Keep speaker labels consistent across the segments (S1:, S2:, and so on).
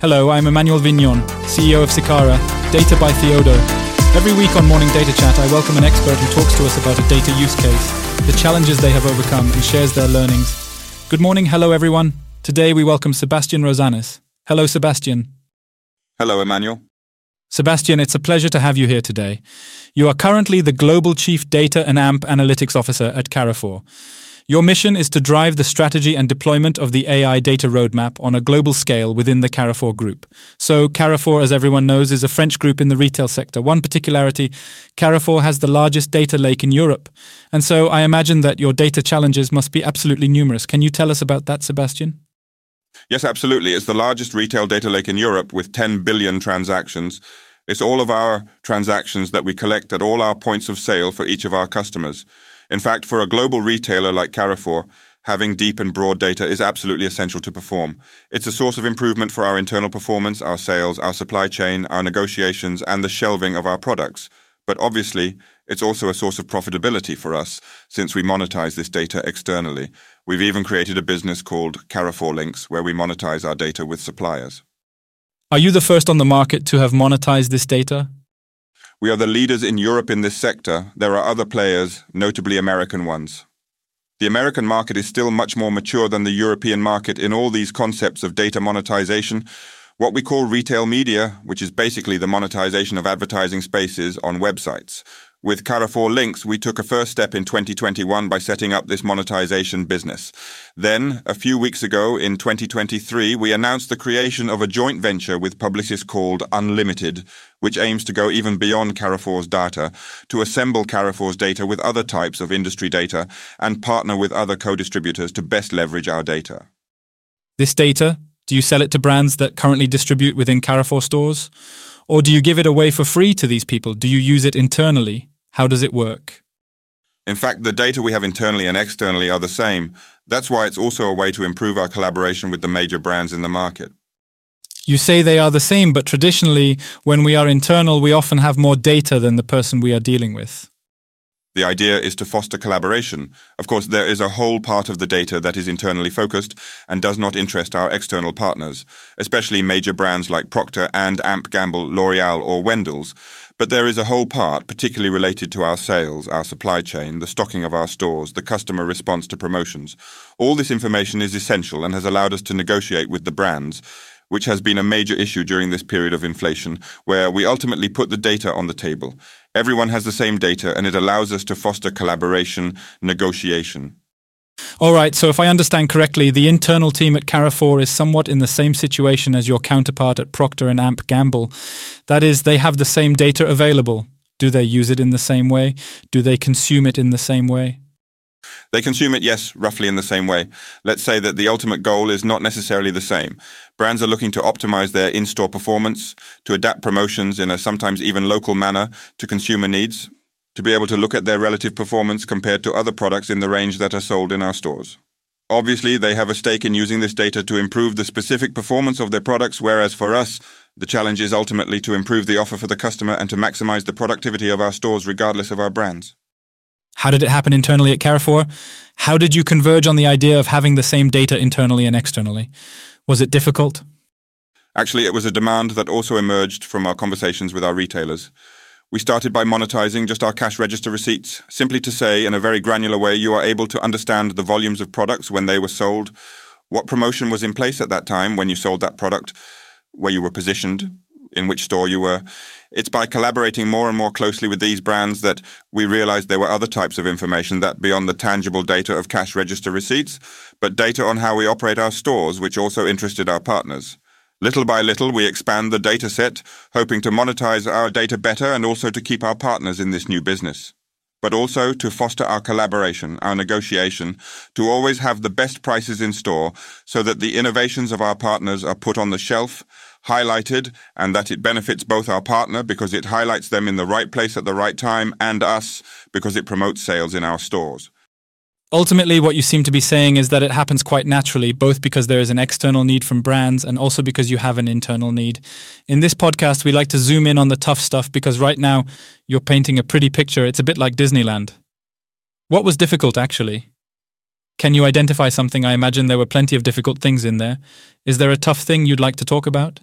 S1: Hello, I'm Emmanuel Vignon, CEO of Sicara, Data by Theodo. Every week on Morning Data Chat, I welcome an expert who talks to us about a data use case, the challenges they have overcome, and shares their learnings. Good morning, hello everyone. Today we welcome Sebastian Rozanes. Hello, Sebastian.
S2: Hello, Emmanuel.
S1: Sebastian, it's a pleasure to have you here today. You are currently the Global Chief Data and AMP Analytics Officer at Carrefour. Your mission is to drive the strategy and deployment of the AI data roadmap on a global scale within the Carrefour Group. So, Carrefour, as everyone knows, is a French group in the retail sector. One particularity Carrefour has the largest data lake in Europe. And so, I imagine that your data challenges must be absolutely numerous. Can you tell us about that, Sebastian?
S2: Yes, absolutely. It's the largest retail data lake in Europe with 10 billion transactions. It's all of our transactions that we collect at all our points of sale for each of our customers. In fact, for a global retailer like Carrefour, having deep and broad data is absolutely essential to perform. It's a source of improvement for our internal performance, our sales, our supply chain, our negotiations, and the shelving of our products. But obviously, it's also a source of profitability for us since we monetize this data externally. We've even created a business called Carrefour Links where we monetize our data with suppliers.
S1: Are you the first on the market to have monetized this data?
S2: We are the leaders in Europe in this sector. There are other players, notably American ones. The American market is still much more mature than the European market in all these concepts of data monetization, what we call retail media, which is basically the monetization of advertising spaces on websites. With Carrefour Links, we took a first step in 2021 by setting up this monetization business. Then, a few weeks ago in 2023, we announced the creation of a joint venture with Publicis called Unlimitail, which aims to go even beyond Carrefour's data, to assemble Carrefour's data with other types of industry data and partner with other co-distributors to best leverage our data.
S1: This data, do you sell it to brands that currently distribute within Carrefour stores? Or do you give it away for free to these people? Do you use it internally? How does it work?
S2: In fact, the data we have internally and externally are the same. That's why it's also a way to improve our collaboration with the major brands in the market.
S1: You say they are the same, but traditionally, when we are internal, we often have more data than the person we are dealing with.
S2: The idea is to foster collaboration. Of course, there is a whole part of the data that is internally focused and does not interest our external partners, especially major brands like Procter and Amp Gamble, L'Oreal or Wendell's. But there is a whole part, particularly related to our sales, our supply chain, the stocking of our stores, the customer response to promotions. All this information is essential and has allowed us to negotiate with the brands which has been a major issue during this period of inflation, where we ultimately put the data on the table. Everyone has the same data, and it allows us to foster collaboration, negotiation.
S1: All right, so if I understand correctly, the internal team at Carrefour is somewhat in the same situation as your counterpart at Procter and Amp Gamble. That is, they have the same data available. Do they use it in the same way? Do they consume it in the same way?
S2: They consume it, yes, roughly in the same way. Let's say that the ultimate goal is not necessarily the same. Brands are looking to optimize their in store performance, to adapt promotions in a sometimes even local manner to consumer needs, to be able to look at their relative performance compared to other products in the range that are sold in our stores. Obviously, they have a stake in using this data to improve the specific performance of their products, whereas for us, the challenge is ultimately to improve the offer for the customer and to maximize the productivity of our stores regardless of our brands.
S1: How did it happen internally at Carrefour? How did you converge on the idea of having the same data internally and externally? Was it difficult?
S2: Actually, it was a demand that also emerged from our conversations with our retailers. We started by monetizing just our cash register receipts, simply to say, in a very granular way, you are able to understand the volumes of products when they were sold, what promotion was in place at that time when you sold that product, where you were positioned, in which store you were. It's by collaborating more and more closely with these brands that we realized there were other types of information that beyond the tangible data of cash register receipts, but data on how we operate our stores, which also interested our partners. Little by little, we expand the data set, hoping to monetize our data better and also to keep our partners in this new business. But also to foster our collaboration, our negotiation, to always have the best prices in store so that the innovations of our partners are put on the shelf highlighted and that it benefits both our partner because it highlights them in the right place at the right time and us because it promotes sales in our stores.
S1: Ultimately, what you seem to be saying is that it happens quite naturally, both because there is an external need from brands and also because you have an internal need. In this podcast, we like to zoom in on the tough stuff because right now you're painting a pretty picture. It's a bit like Disneyland. What was difficult, actually? Can you identify something? I imagine there were plenty of difficult things in there. Is there a tough thing you'd like to talk about?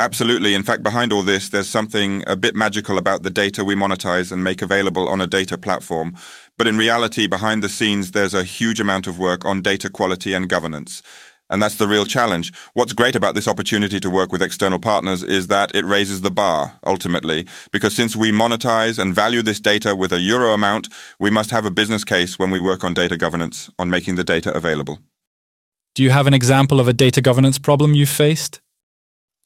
S2: Absolutely. In fact, behind all this, there's something a bit magical about the data we monetize and make available on a data platform. But in reality, behind the scenes, there's a huge amount of work on data quality and governance. And that's the real challenge. What's great about this opportunity to work with external partners is that it raises the bar, ultimately, because since we monetize and value this data with a euro amount, we must have a business case when we work on data governance, on making the data available.
S1: Do you have an example of a data governance problem you've faced?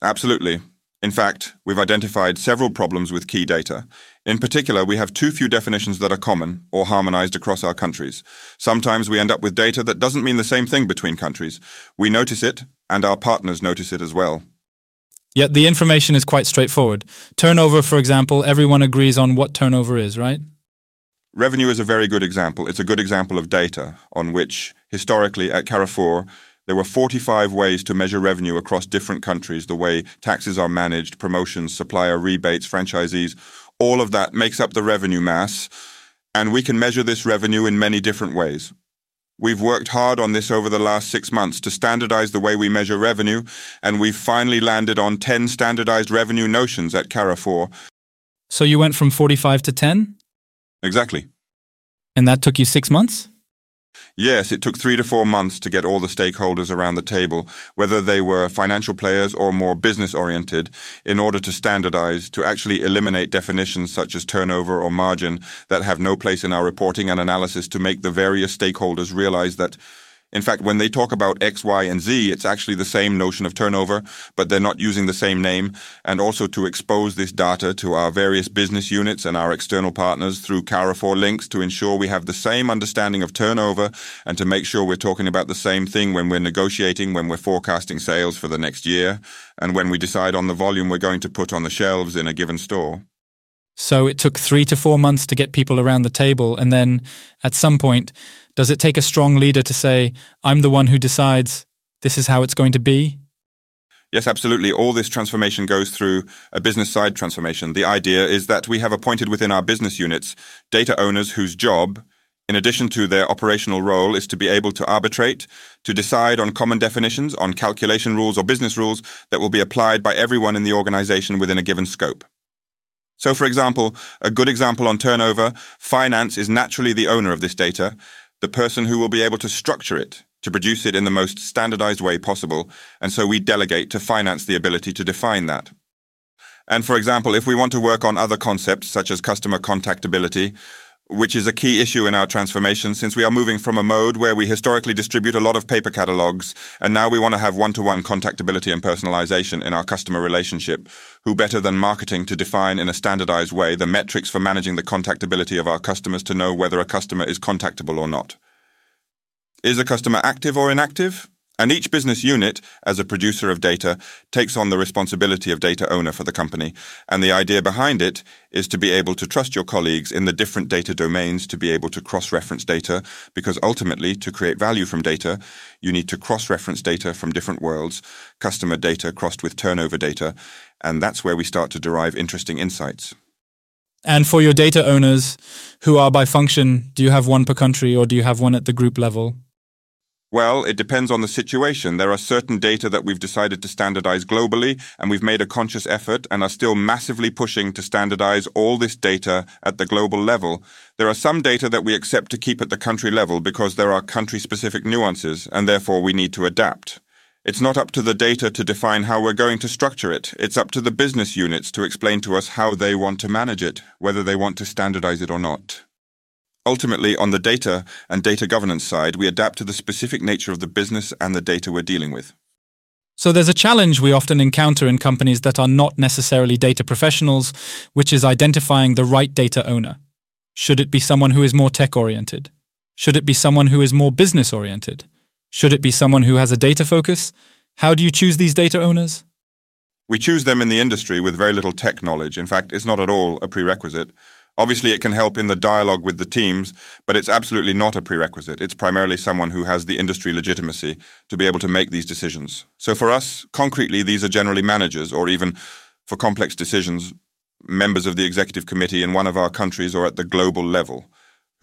S2: Absolutely. In fact, we've identified several problems with key data. In particular, we have too few definitions that are common or harmonized across our countries. Sometimes we end up with data that doesn't mean the same thing between countries. We notice it, and our partners notice it as well.
S1: Yet the information is quite straightforward. Turnover, for example, everyone agrees on what turnover is, right?
S2: Revenue is a very good example. It's a good example of data on which, historically, at Carrefour, there were 45 ways to measure revenue across different countries, the way taxes are managed, promotions, supplier rebates, franchisees, all of that makes up the revenue mass, and we can measure this revenue in many different ways. We've worked hard on this over the last six months to standardize the way we measure revenue, and we've finally landed on 10 standardized revenue notions at Carrefour.
S1: So you went from 45 to 10?
S2: Exactly.
S1: And that took you six months?
S2: Yes, it took three to four months to get all the stakeholders around the table, whether they were financial players or more business oriented, in order to standardize, to actually eliminate definitions such as turnover or margin that have no place in our reporting and analysis to make the various stakeholders realize that in fact, when they talk about X, Y, and Z, it's actually the same notion of turnover, but they're not using the same name. And also to expose this data to our various business units and our external partners through Carrefour links to ensure we have the same understanding of turnover and to make sure we're talking about the same thing when we're negotiating, when we're forecasting sales for the next year, and when we decide on the volume we're going to put on the shelves in a given store.
S1: So it took three to four months to get people around the table. And then at some point, does it take a strong leader to say, I'm the one who decides this is how it's going to be?
S2: Yes, absolutely. All this transformation goes through a business side transformation. The idea is that we have appointed within our business units data owners whose job, in addition to their operational role, is to be able to arbitrate, to decide on common definitions, on calculation rules or business rules that will be applied by everyone in the organization within a given scope. So, for example, a good example on turnover, finance is naturally the owner of this data, the person who will be able to structure it, to produce it in the most standardized way possible, and so we delegate to finance the ability to define that. And for example, if we want to work on other concepts such as customer contactability, which is a key issue in our transformation since we are moving from a mode where we historically distribute a lot of paper catalogs, and now we want to have one to one contactability and personalization in our customer relationship. Who better than marketing to define in a standardized way the metrics for managing the contactability of our customers to know whether a customer is contactable or not? Is a customer active or inactive? And each business unit, as a producer of data, takes on the responsibility of data owner for the company. And the idea behind it is to be able to trust your colleagues in the different data domains to be able to cross-reference data, because ultimately, to create value from data, you need to cross-reference data from different worlds, customer data crossed with turnover data, and that's where we start to derive interesting insights.
S1: And for your data owners, who are by function, do you have one per country or do you have one at the group level?
S2: Well, it depends on the situation. There are certain data that we've decided to standardize globally, and we've made a conscious effort and are still massively pushing to standardize all this data at the global level. There are some data that we accept to keep at the country level because there are country specific nuances, and therefore we need to adapt. It's not up to the data to define how we're going to structure it. It's up to the business units to explain to us how they want to manage it, whether they want to standardize it or not. Ultimately, on the data and data governance side, we adapt to the specific nature of the business and the data we're dealing with.
S1: So there's a challenge we often encounter in companies that are not necessarily data professionals, which is identifying the right data owner. Should it be someone who is more tech oriented? Should it be someone who is more business oriented? Should it be someone who has a data focus? How do you choose these data owners?
S2: We choose them in the industry with very little tech knowledge. In fact, it's not at all a prerequisite. Obviously, it can help in the dialogue with the teams, but it's absolutely not a prerequisite. It's primarily someone who has the industry legitimacy to be able to make these decisions. So for us, concretely, these are generally managers or even for complex decisions, members of the executive committee in one of our countries or at the global level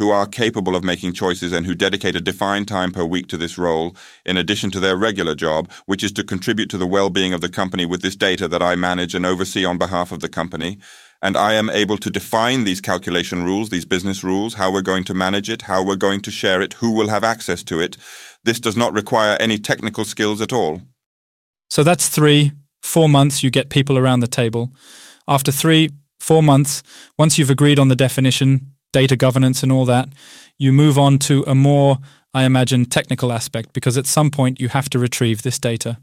S2: who are capable of making choices and who dedicate a defined time per week to this role, in addition to their regular job, which is to contribute to the well-being of the company with this data that I manage and oversee on behalf of the company. And I am able to define these calculation rules, these business rules, how we're going to manage it, how we're going to share it, who will have access to it. This does not require any technical skills at all.
S1: So that's three, four months, you get people around the table. After three, four months, once you've agreed on the definition, data governance, and all that, you move on to a more, I imagine, technical aspect because at some point you have to retrieve this data.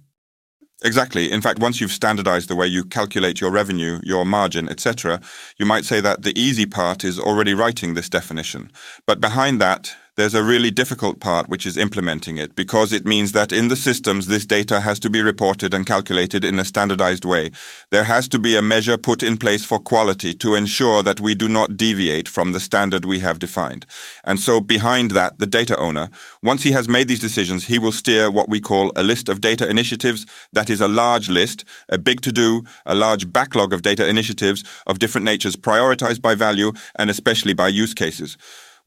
S2: Exactly. In fact, once you've standardized the way you calculate your revenue, your margin, etc., you might say that the easy part is already writing this definition. But behind that, there's a really difficult part, which is implementing it, because it means that in the systems, this data has to be reported and calculated in a standardized way. There has to be a measure put in place for quality to ensure that we do not deviate from the standard we have defined. And so behind that, the data owner, once he has made these decisions, he will steer what we call a list of data initiatives. That is a large list, a big to do, a large backlog of data initiatives of different natures, prioritized by value and especially by use cases.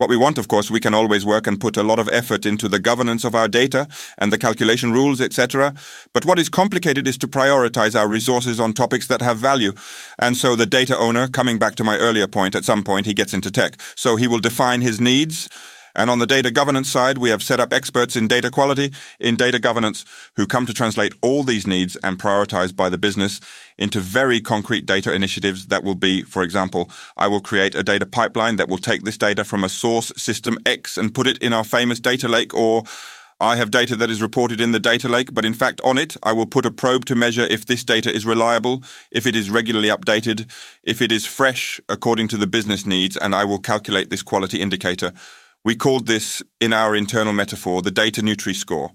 S2: What we want, of course, we can always work and put a lot of effort into the governance of our data and the calculation rules, etc. But what is complicated is to prioritize our resources on topics that have value. And so the data owner, coming back to my earlier point, at some point he gets into tech. So he will define his needs and on the data governance side, we have set up experts in data quality, in data governance, who come to translate all these needs and prioritize by the business into very concrete data initiatives that will be, for example, I will create a data pipeline that will take this data from a source system X and put it in our famous data lake or I have data that is reported in the data lake, but in fact on it, I will put a probe to measure if this data is reliable, if it is regularly updated, if it is fresh according to the business needs, and I will calculate this quality indicator we called this, in our internal metaphor, the data Nutri score.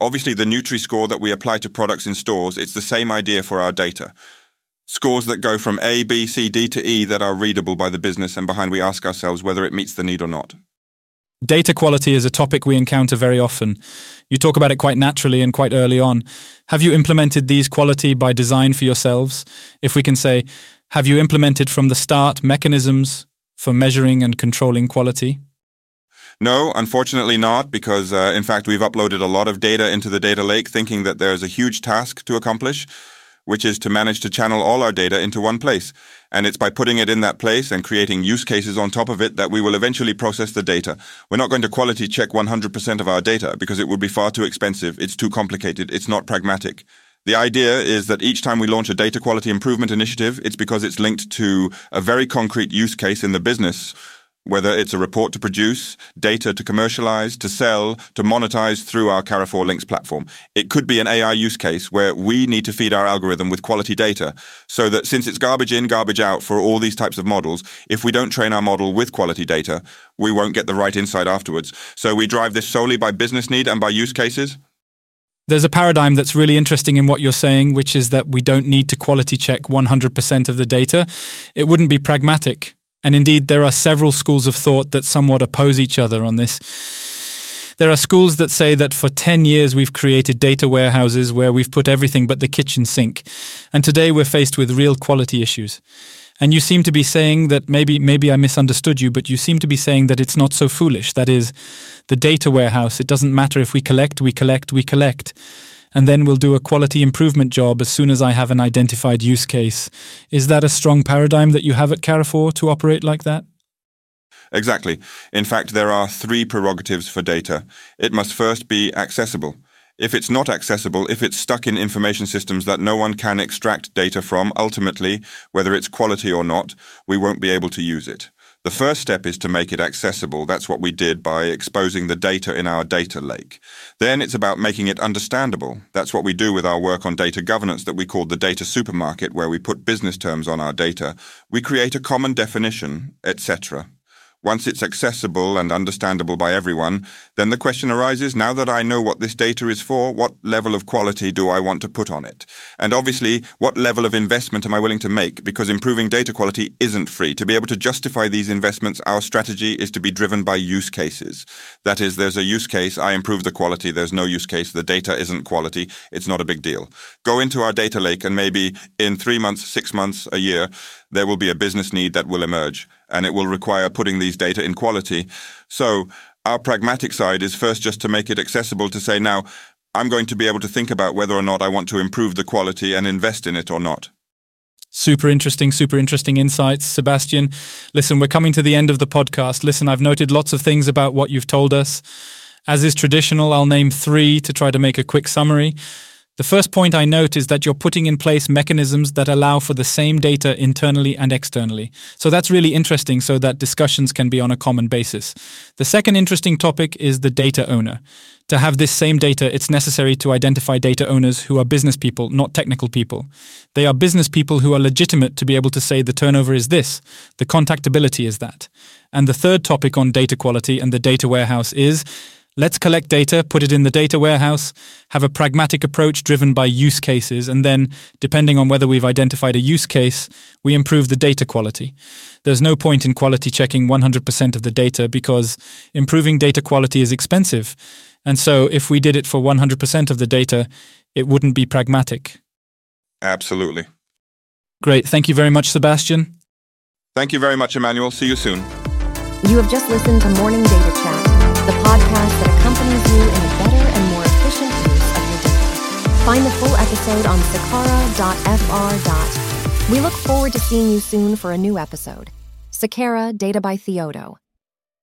S2: Obviously, the Nutri score that we apply to products in stores, it's the same idea for our data. Scores that go from A, B, C, D to E that are readable by the business, and behind we ask ourselves whether it meets the need or not.
S1: Data quality is a topic we encounter very often. You talk about it quite naturally and quite early on. Have you implemented these quality by design for yourselves? If we can say, have you implemented from the start mechanisms for measuring and controlling quality?
S2: No, unfortunately not, because uh, in fact we've uploaded a lot of data into the data lake thinking that there's a huge task to accomplish, which is to manage to channel all our data into one place. And it's by putting it in that place and creating use cases on top of it that we will eventually process the data. We're not going to quality check 100% of our data because it would be far too expensive. It's too complicated. It's not pragmatic. The idea is that each time we launch a data quality improvement initiative, it's because it's linked to a very concrete use case in the business whether it's a report to produce, data to commercialize, to sell, to monetize through our Carrefour Links platform. It could be an AI use case where we need to feed our algorithm with quality data so that since it's garbage in, garbage out for all these types of models, if we don't train our model with quality data, we won't get the right insight afterwards. So we drive this solely by business need and by use cases.
S1: There's a paradigm that's really interesting in what you're saying, which is that we don't need to quality check 100% of the data. It wouldn't be pragmatic and indeed, there are several schools of thought that somewhat oppose each other on this. There are schools that say that for 10 years we've created data warehouses where we've put everything but the kitchen sink. And today we're faced with real quality issues. And you seem to be saying that maybe maybe I misunderstood you, but you seem to be saying that it's not so foolish. That is, the data warehouse, it doesn't matter if we collect, we collect, we collect and then we'll do a quality improvement job as soon as I have an identified use case. Is that a strong paradigm that you have at Carrefour to operate like that?
S2: Exactly. In fact, there are three prerogatives for data. It must first be accessible. If it's not accessible, if it's stuck in information systems that no one can extract data from, ultimately, whether it's quality or not, we won't be able to use it. The first step is to make it accessible. That's what we did by exposing the data in our data lake. Then it's about making it understandable. That's what we do with our work on data governance that we call the data supermarket, where we put business terms on our data. We create a common definition, etc. Once it's accessible and understandable by everyone, then the question arises, now that I know what this data is for, what level of quality do I want to put on it? And obviously, what level of investment am I willing to make? Because improving data quality isn't free. To be able to justify these investments, our strategy is to be driven by use cases. That is, there's a use case, I improve the quality, there's no use case, the data isn't quality, it's not a big deal. Go into our data lake and maybe in three months, six months, a year, there will be a business need that will emerge and it will require putting these data in quality. So our pragmatic side is first just to make it accessible to say, now, I'm going to be able to think about whether or not I want to improve the quality and invest in it or not.
S1: Super interesting, super interesting insights, Sebastian. Listen, we're coming to the end of the podcast. Listen, I've noted lots of things about what you've told us. As is traditional, I'll name three to try to make a quick summary. The first point I note is that you're putting in place mechanisms that allow for the same data internally and externally. So that's really interesting so that discussions can be on a common basis. The second interesting topic is the data owner. To have this same data, it's necessary to identify data owners who are business people, not technical people. They are business people who are legitimate to be able to say the turnover is this, the contactability is that. And the third topic on data quality and the data warehouse is Let's collect data, put it in the data warehouse, have a pragmatic approach driven by use cases, and then, depending on whether we've identified a use case, we improve the data quality. There's no point in quality checking 100% of the data because improving data quality is expensive. And so, if we did it for 100% of the data, it wouldn't be pragmatic.
S2: Absolutely.
S1: Great. Thank you very much, Sebastian.
S2: Thank you very much, Emmanuel. See you soon.
S3: You have just listened to Morning Data Chat the podcast that accompanies you in a better and more efficient use of your data. Find the full episode on sicara.fr. We look forward to seeing you soon for a new episode. Sicara Data by Theodo